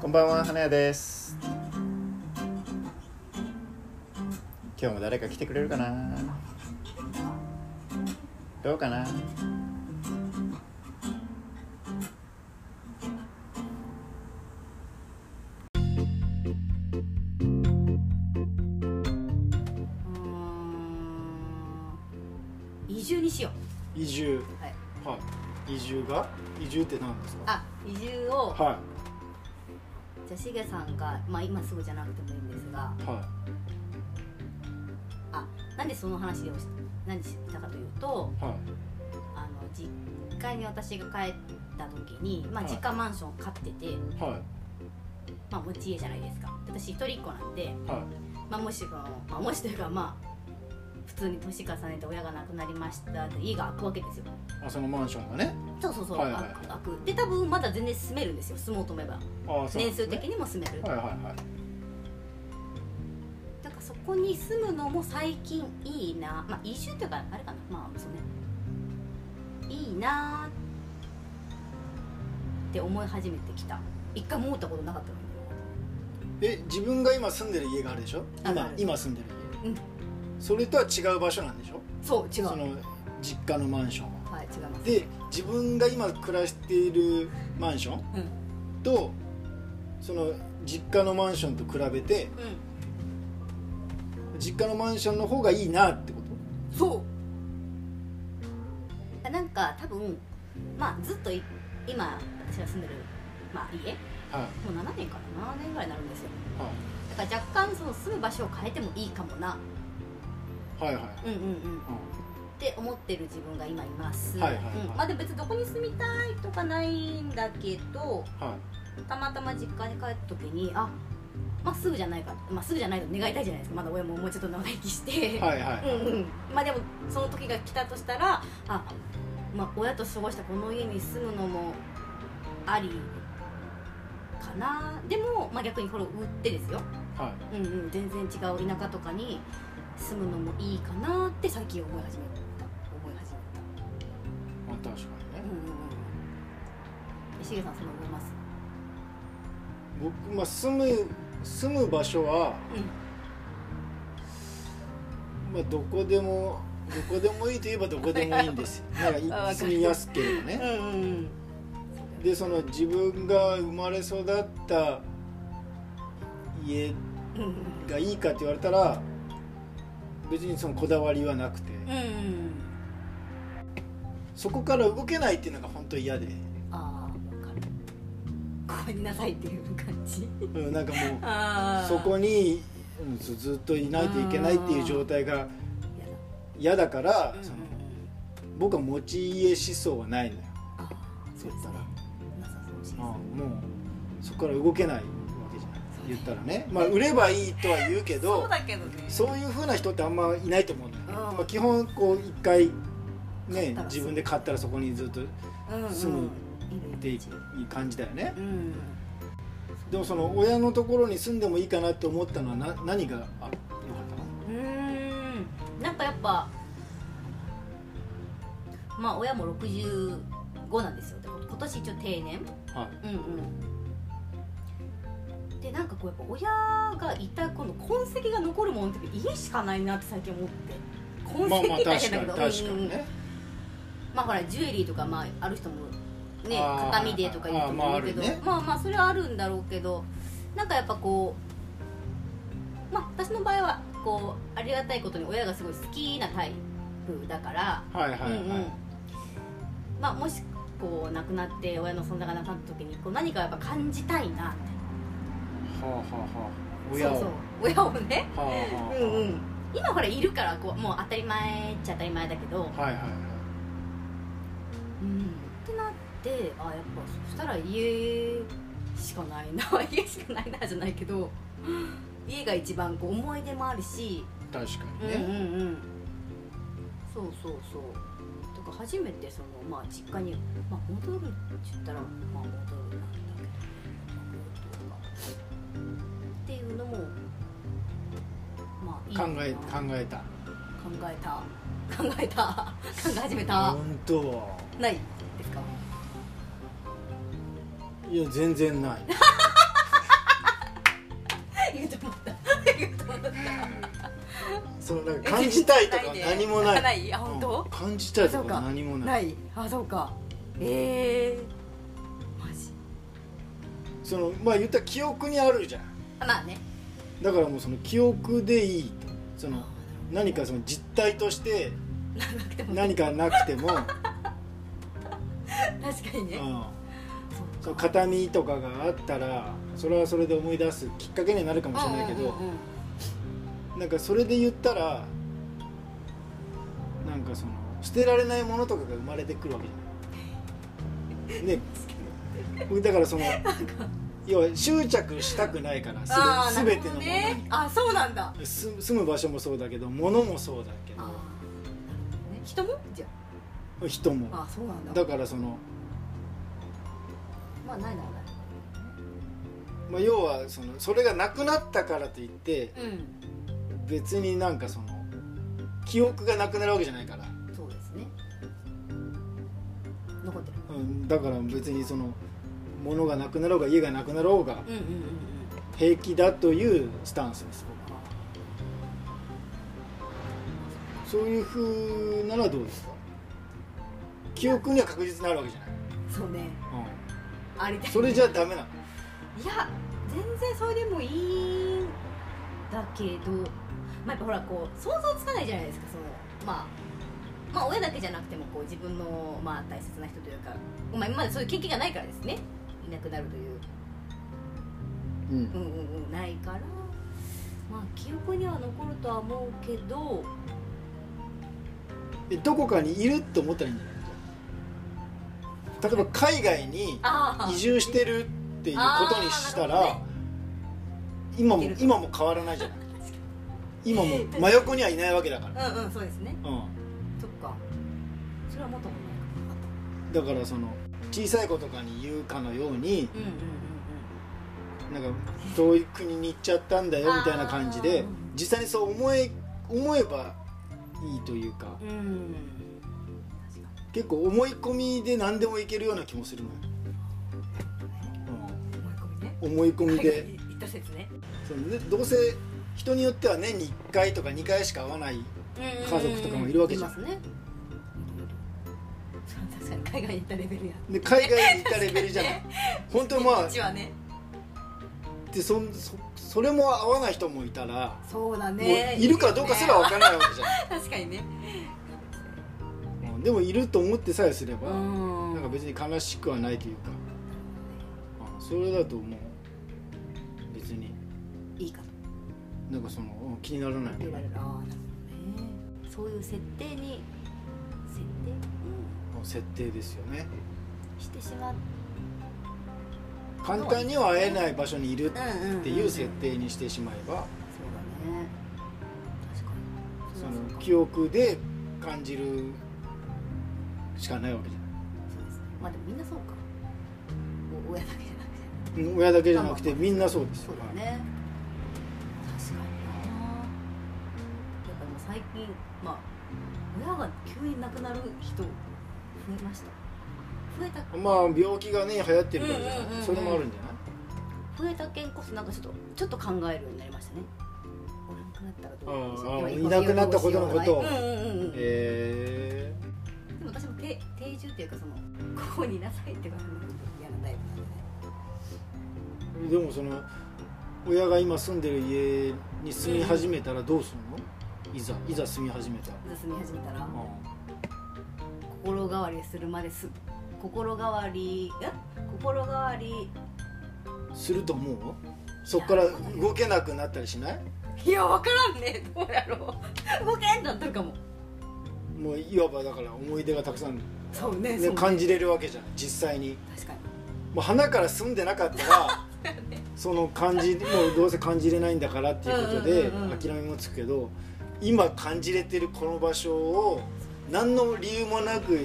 こんばんは花屋です。今日も誰か来てくれるかな？どうかな？移住にしよ移住。うはい。はい移住が？移住って何ですか？あ移住をはじゃあしげさんがまあ今すぐじゃなくてもいいんですがい。はあなんでその話をし何したかというといはい。あの実家に私が帰った時に、まあ、はい。実家マンション買ってて、はい。まあ、持ち家じゃないですか。で私一人っ子なんで、はまあ、もしくは、まあ、もしというかまあ普通に年重ねて親が亡くなりましたって家が空くわけですよ。いあそのマンションがね。そうそうそう、はいはいはい。空く。で多分まだ全然住めるんですよ。住もうと思えば。あそうなん年数的にも住める、はいはいはい。だからそこに住むのも最近いいな。まあ移住というかあれかな。まあそうね。いいなって思い始めてきた。一回も思ったことなかったのに。え自分が今住んでる家があるでしょ？今今住んでる家、うんそれとは違う場所なんでしょ？そう違う。その実家のマンションは。はい違います。で自分が今暮らしているマンションうん。とその実家のマンションと比べてう実家のマンションの方がいいなってこんそう。あなんか多分まあずっとい今私が住んでる、まあ、家？とはい。もう7年かな？7年ぐらいになるんですよ。はだから若干その住む場所を変えてもいいかもな。いはいはい。うんうんうん。って思ってる自分が今います、はいはいはい。うん。まあでも別にどこに住みたいとかないんだけどはたまたま実家に帰った時にあまあすぐじゃないか、まあ、すぐじゃないと願いたいじゃないですか。まだ親ももうちょっと長生きして、いはいはい。うんうん。まあでもその時が来たとしたらあ、まあ、親と過ごしたこの家に住むのもありかな。でも、まあ、逆にこれを売ってですよ、はい。うんうん、全然違う田舎とかに住むのもいいかなって最近思い始めた。思い始めた。まあ確かにねうんうんうん。しげさんその思います？僕まあ住む住む場所はうまあどこでもどこでもいいといえばどこでもいいんですよ。なんか住みやすければね。んうんうん。でその自分が生まれ育った家うん。がいいかって言われたら別にそのこだわりはなくて。うんうんそこから動けないっていうのが本当嫌で、ああ分かる。ごめんなさいっていう感じ。うん、なんかもうあそこにうんずずっといないといけないっていう状態が嫌だから、うんその僕は持ち家思想はないのよ。そうですね。なさそうしああもうそこから動けない言ったらね。まあ売ればいいとは言うけどそうだけどね。そういうふうな人ってあんまいないと思うのよ、うん。まあ、基本こう一回ね自分で買ったらそこにずっと住むいるていう感じだよね。うんでもその親のところに住んでもいいかなって思ったのはな何があよかったのうーん。なんかやっぱまあ親も65なんですよ。で今年一応定年。はい。うんうんでなんかこうやっぱ親がいたこの痕跡が残るものって家しかないなって最近思って。痕跡まあまあ大確かに変だけどまあほらジュエリーとかまあある人もね形見でとか言う人もいるけど。ね。まあまあそれはあるんだろうけど。なんかやっぱこうまあ私の場合はこうありがたいことに親がすごい好きなタイプだから。はいはいはい、うんうん。まあもしこう亡くなって親の存在がなくなった時にこう何かやっぱ感じたいなって親をそうそう。親を。ね。うんうん。今ほらいるからこうもう当たり前っちゃ当たり前だけど、はいはいはい。うん、ってなってあやっぱそしたら家しかないな。家しかないなじゃないけど。家が一番こう思い出もあるし、確かうんにね、うんうん。そうそうそう。だから初めてそのまあ実家に、まあ、戻るって言ったらまあ戻るな考なえ考えた。考えた。考えた。考え始めた。本当。ないですか？いや全然ない。言うと思った。言うと思った。そのなんか感じたいとかで何もない。ない。あ本当、うん。感じたいとか何もない。ない。あそうか。ええー、マジ。そのまあ言ったら記憶にあるじゃん。あまあねだからもうその記憶でいいと。その何かその実体として何かなくても、確かにね、うん、そ形見とかがあったらそれはそれで思い出すきっかけにはなるかもしれないけど、うんなんかそれで言ったらなんかその捨てられないものとかが生まれてくるわけじゃない。ね。だからその要は執着したくないからすあーべ全てのものに、なるほどねあそうなんだ。す住む場所もそうだけど物もそうだけど。あーなるほどね。人も？じゃ人も。ああそうなんだ。だからその、まあないならない。まあ、要はそのそれがなくなったからといってうん。別になんかその記憶がなくなるわけじゃないから、そうですね。残ってる。うん、だから別にその物がなくなろうが家がなくなろうがうんうんうんうん。平気だというスタンスです僕は。そういう風ならどうですか？記憶には確実になるわけじゃない、そうね。うありたい。ん、それじゃダメなの？いや全然それでもいいんだけどまあやっぱほらこう想像つかないじゃないですかそのまあまあ親だけじゃなくてもこう自分のまあ大切な人というか、まあ、今までそういう経験がないからですね。いなくなるという。うん。うんうんうん。ないから。まあ記憶には残るとは思うけど。えどこかにいると思ったらいいんじゃない？例えば海外に移住してるっていうことにしたら、ね。今も今も変わらないじゃない？今も 真横にはいないわけだから、うんうんそうですね。うそっか。それはもっともないだからその小さい子とかに言うかのようにうんうんうんなんか遠い国に行っちゃったんだよみたいな感じで実際にそう思え思えばいいというか。うん。うん結構思い込みで何でもいけるような気もするのよ、思い込みね。うん、思い込みで。海外に行った説ね。そのねどうせ人によっては年に1回とか2回しか会わない家族とかもいるわけじゃん。いますね。そう確かに海外に行ったレベルやで海外に行ったレベルじゃない。本当まあこっちはね。でそそそれも合わない人もいたら、そうだもねういるかどうかすら分からないわけじゃない、確かにね。うんでもいると思ってさえすれば、うん。なんか別に悲しくはないというか、うんそれだともう。別に。いいかとなんかそのうん気にならない言われる。ああなるほどね。そういう設定に設定、設定ですよね。うん、してしまっ簡単には会えない場所にいるっていう設定にしてしまえばそうだね。確かに。その記憶で感じるしかないわけじゃそうですね。まあでもみんなそうか。お親だけじゃなくて。ない親だけじゃなくてみんなそうですよそうだね。確かにな。やっぱでも最近まあ親が急に亡くなる人増えました。増えた。まあ病気がね流行ってるからじゃうんうんうんうん。ないそれもあるんじゃない？増えた件こそなんかちょっとちょっと考えるようになりましたね。いなくなったことのこと。をうんうんうんうんえでも私も定定住っていうかそのここにいなさいって言われるの嫌なタイプなんででもその親が今住んでる家に住み始めたらどうするのいざいざ住み始めたらいざ住み始めたらう心変わりするまです心変わりえ？心変わり。んすると思う？そっから動けなくなったりしない？いや分からんね。どうやろう。動けんだったるかも。もういわばだから思い出がたくさん、ねそうね。ね感じれるわけじゃん実際に。確かに。もう花から住んでなかったら その感じもうどうせ感じれないんだからっていうことで諦めもつくけど今感じれてるこの場所を何の理由もなく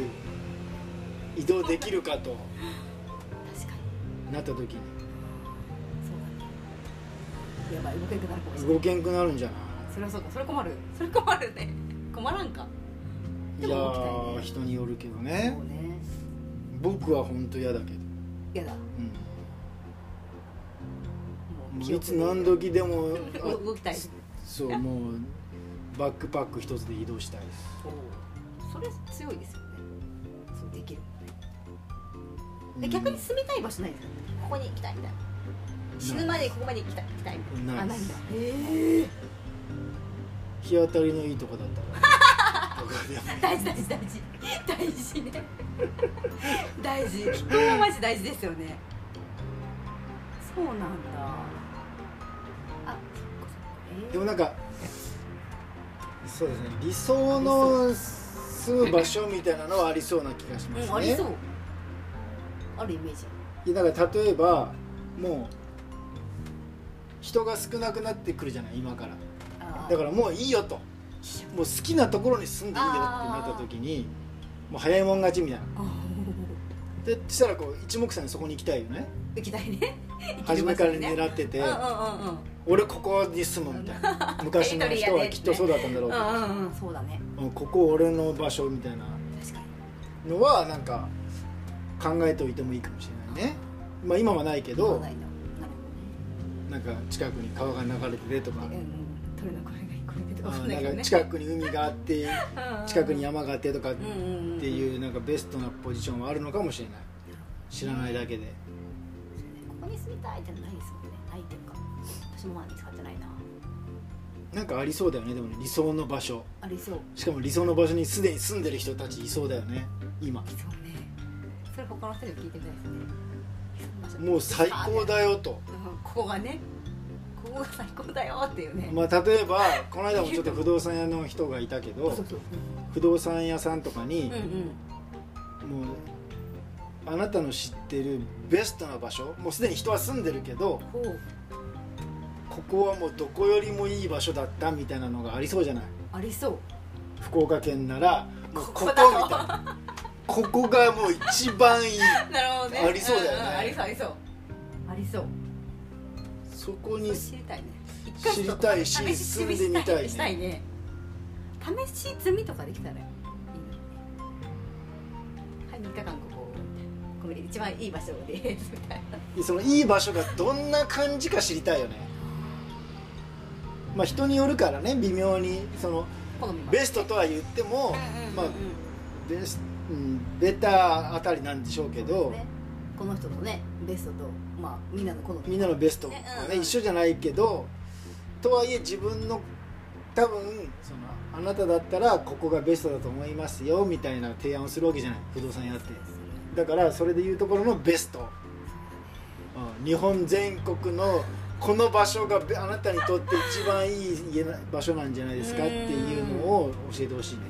移動できるかと確かに。なった時に。そうやばい動けなくなるかもしれない。動けんくなるんじゃない？それはそうか。それ困る。それ困るね。困らんか。いやー人によるけどそねうね。僕は本当嫌だけど、やだ。うん、もういつ何時でもあ 動きたい。そうもうバックパック一つで移動したいそれ強いですよね。そうできるでうん。逆に住みたい場所ないですかここに行きたいみたいな。死ぬまでここまで行きたい行きたいみたいな。あないんだ。へえ日当たりのいいとこだった。ら 大事大事大事。大事ね。大事。気候はマジ大事ですよね。そうなんだ。あえー。でもなんかそうですね。理想の住む場所みたいなのはありそうな気がしますね、うんありそう。あるイメージ。いやだから例えばもう人が少なくなってくるじゃない今から。だからもういいよと。もう好きなところに住んでいいよってなった時にもう早いもん勝ちみたいな。あでしたらこう一目散にそこに行きたいよね。ー行きたいね。初めからね狙ってて、俺ここに住むみたいな。昔の人はきっとそうだったんだろうけど、うんうんうん。そうだね。うんここ俺の場所みたいな。のはなんか考えておいてもいいかもしれないね。まあ今はないけどなんか近くに川が流れててとか。うんうん。鳥の声が聞こえなんか近くに海があって近くに山があってとかっていうなんかベストなポジションはあるのかもしれない。知らないだけで。ここに住みたいってないですもんね。ないっていうか。私もまだ見つかってないな。なんかありそうだよねでもね理想の場所。ありそう。しかも理想の場所にすでに住んでる人たちいそうだよね。今。そうね。それ他の人に聞いてみたいですね。もう最高だよと。うんここがねここが最高だよっていうね。まあ例えばこの間もちょっと不動産屋の人がいたけど 不動産屋さんとかにうんうん。もうあなたの知ってるベストな場所もうすでに人は住んでるけどここはもうどこよりもいい場所だったみたいなのがありそうじゃない？ありそう。福岡県ならもうここみここだたいな。ここがもう一番いい。なるほどね。ありそうだよね。んん。ありそうありそう。ありそうそこに知りたいね。知りたいし試住んでみたいね。したいね試し積みとかできたらいいのはい3日間ここここで一番いい場所ですみたい。なそのいい場所がどんな感じか知りたいよね。まあ人によるからね微妙にそのベストとは言ってもまあベスうん、ベターあたりなんでしょうけど、ね。この人のねベストとまあみんなの好み。みんなのベストはね、ねうんうん。一緒じゃないけどとはいえ自分の多分そのあなただったらここがベストだと思いますよみたいな提案をするわけじゃない不動産屋って。だからそれでいうところのベスト、うん、日本全国のこの場所がべあなたにとって一番いい家な場所なんじゃないですかっていうのを教えてほしいね